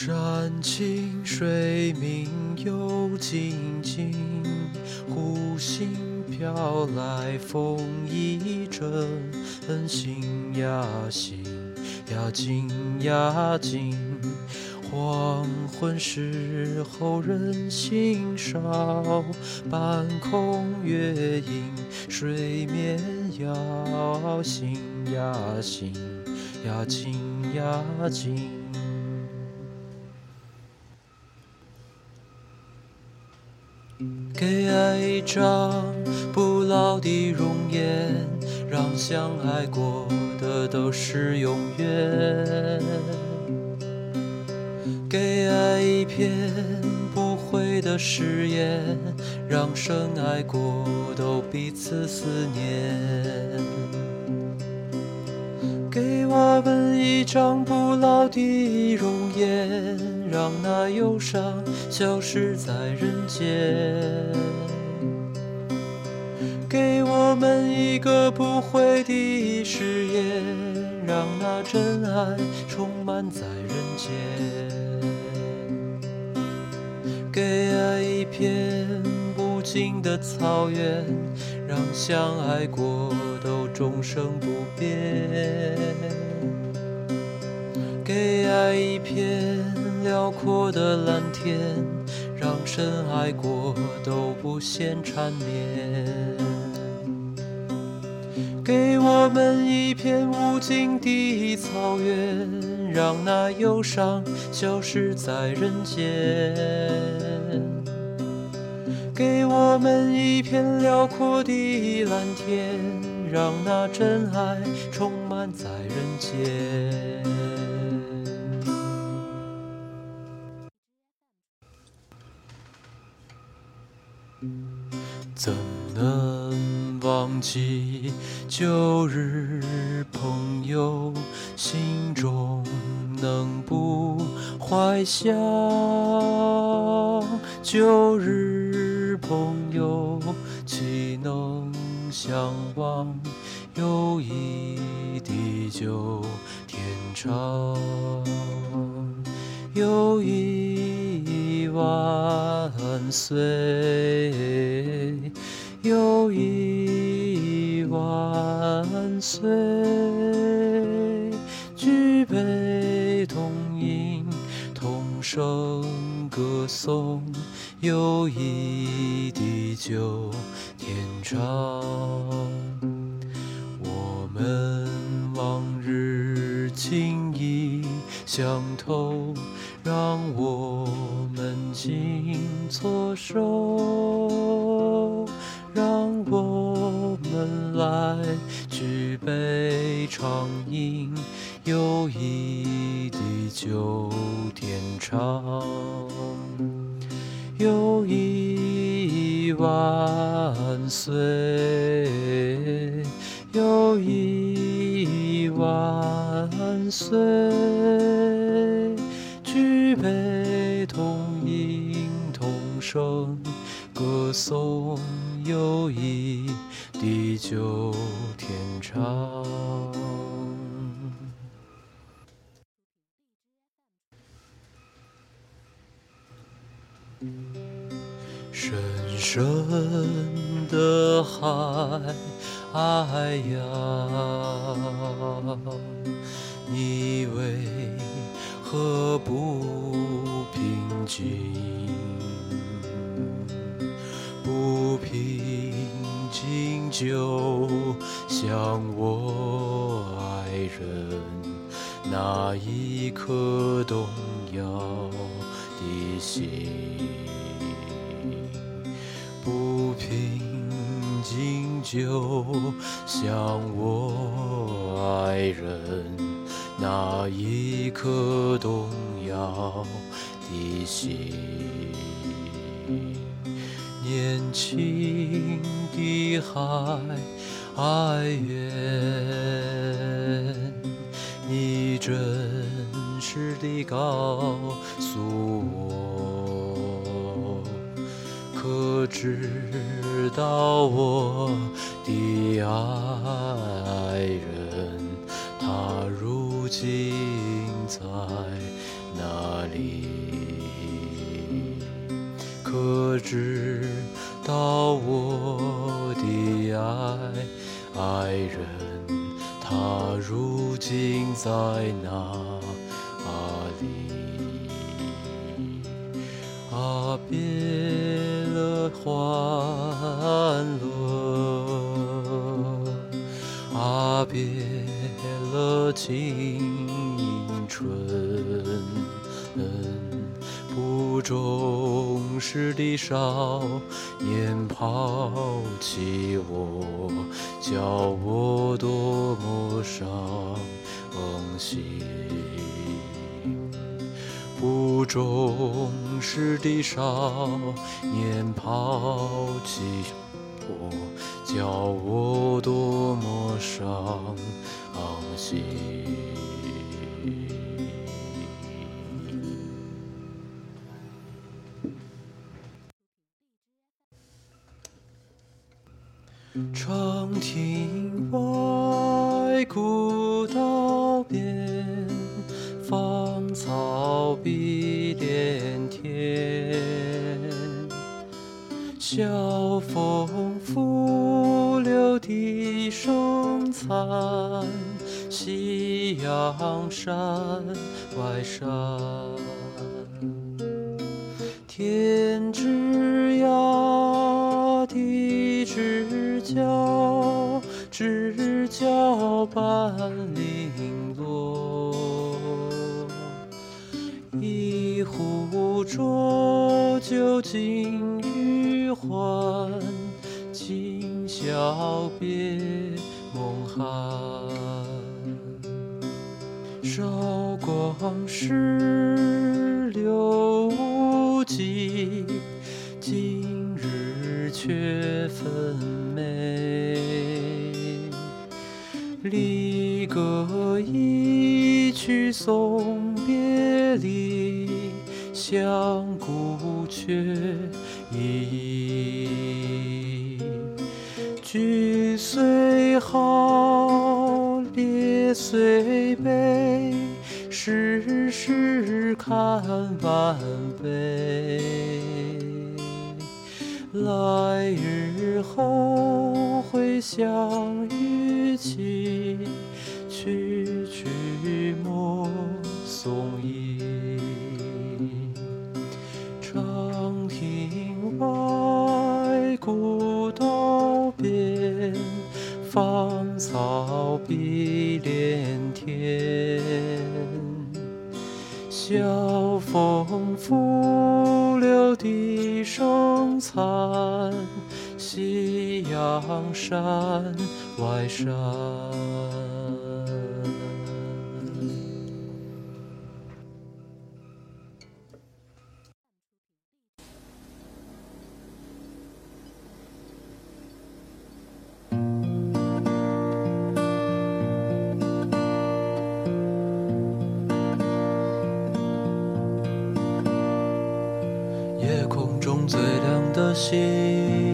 山清水明又静静，湖心飘来风一阵，心呀心呀静呀静。黄昏时候人心少，半空月影水面摇，心呀心呀静呀静。给爱一张不老的容颜，让相爱过的都是永远。给爱一片不悔的誓言，让深爱过都彼此思念。给我们一张不老的容颜，让那忧伤消失在人间。给我们一个不悔的誓言，让那真爱充满在人间。给爱一片无尽的草原，让相爱过都终生不变。给爱一片辽阔的蓝天，让深爱过都不嫌缠绵。给我们一片无尽的草原，让那忧伤消失在人间。给我们一片辽阔的蓝天，让那真爱充满在人间。怎能忘记旧日朋友？心中能不怀想旧日朋友？岂能相忘友谊地久天长？友谊万岁，友谊万岁。举杯同饮，同声歌颂，友谊地久天长。我们往日情谊相投，让我们紧搓手，让我们来举杯畅饮，友谊地久天长。友谊万岁，友谊万岁。深深的海，哎呀，你为何不平静？不平静就像我爱人那一颗动摇的心。不平静，就像我爱人那一颗动摇的心。年轻的海，哀怨，你真实地告诉我。知道我的爱人，他如今在哪里？可知道我的爱爱人，他如今在哪里？啊，别欢乐，啊，别了青春。不重视的少年抛弃我，叫我多么伤心。不重视的少年抛弃我，叫我多么伤心。笛声残，夕阳山外山。天之涯，地之角，知交半零落。一壶浊酒尽余欢，今宵别梦寒。韶光逝流无迹，今日却分明。离歌一曲送别离，相顾却依好，别虽悲，世事看万倍。来日后会相遇期，夕阳山外山。夜空中最亮的星，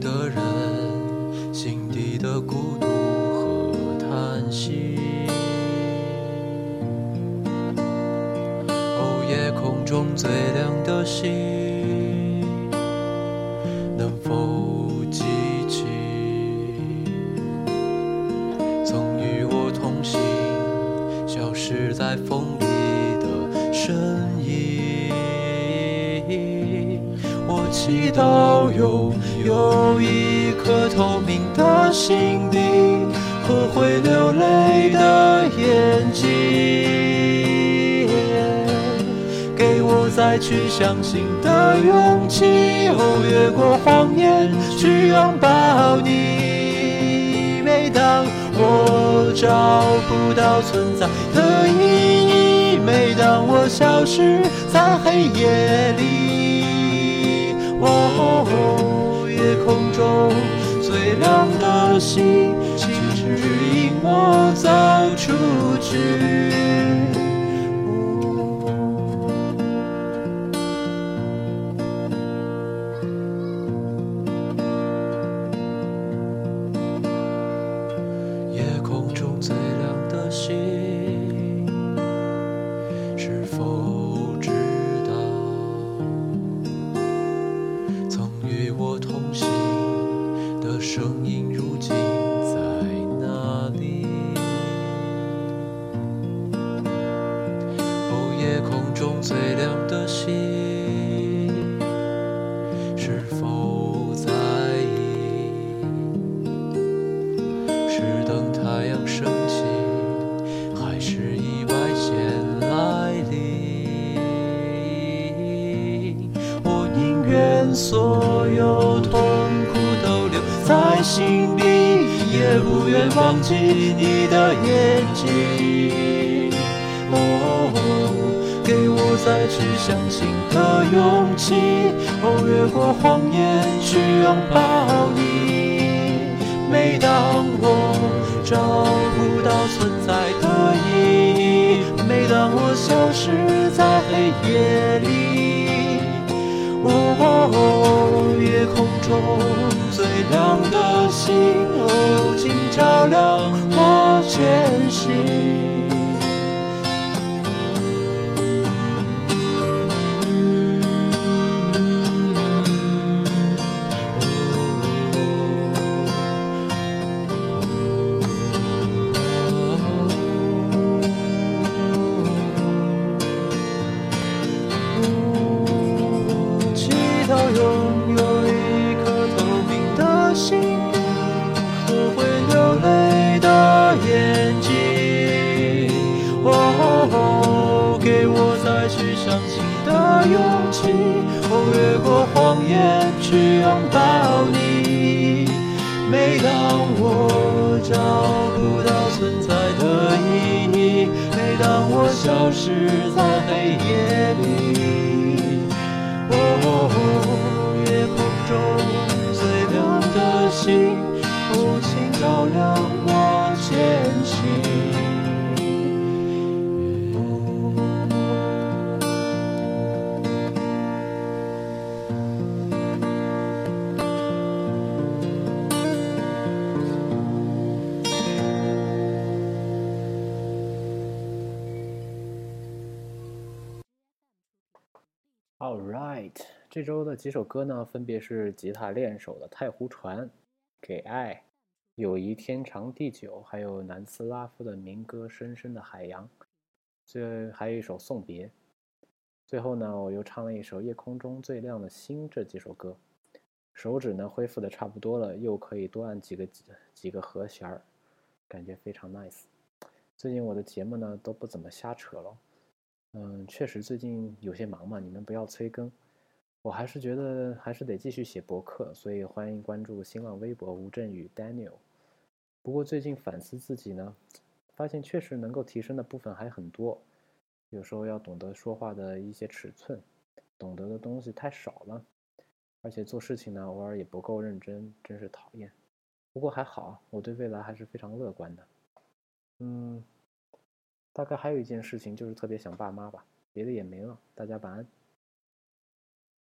的人心底的孤独和叹息？哦，夜空中最亮的星，能否记起？曾与我同行，消失在风里的身影。我祈祷有有一颗透明的心灵和会流泪的眼睛，给我再去相信的勇气。哦，越过谎言去拥抱你。每当我找不到存在的意义，每当我消失在黑夜里，哦，夜空中最亮的星，请指引我走出去。的声音，如今在哪里？哦，夜空中最亮的星，是否在意？是等太阳升起，还是意外先来临？我宁愿所有痛苦在心底，也不愿忘记你的眼睛。哦，给我再去相信的勇气，哦，越过谎言去拥抱你。每当我找不到存在的意义，每当我消失在黑夜里，哦，夜空中最亮的星，哦，请照亮我前行。到你。每当我找不到存在的意义，每当我消失在黑夜里，这周的几首歌呢，分别是吉他练手的《太湖船》、《给爱》、《友谊天长地久》，还有南斯拉夫的民歌《深深的海洋》，最还有一首《送别》。最后呢，我又唱了一首《夜空中最亮的星》这几首歌，手指呢恢复的差不多了，又可以多按几个几几个和弦儿，感觉非常 nice。最近我的节目呢都不怎么瞎扯了。嗯，确实最近有些忙嘛，你们不要催更。我还是觉得还是得继续写博客，所以欢迎关注新浪微博吴镇宇 Daniel。不过最近反思自己呢，发现确实能够提升的部分还很多。有时候要懂得说话的一些尺寸，懂得的东西太少了，而且做事情呢偶尔也不够认真，真是讨厌。不过还好，我对未来还是非常乐观的。嗯。大概还有一件事情，就是特别想爸妈吧，别的也没了。大家晚安。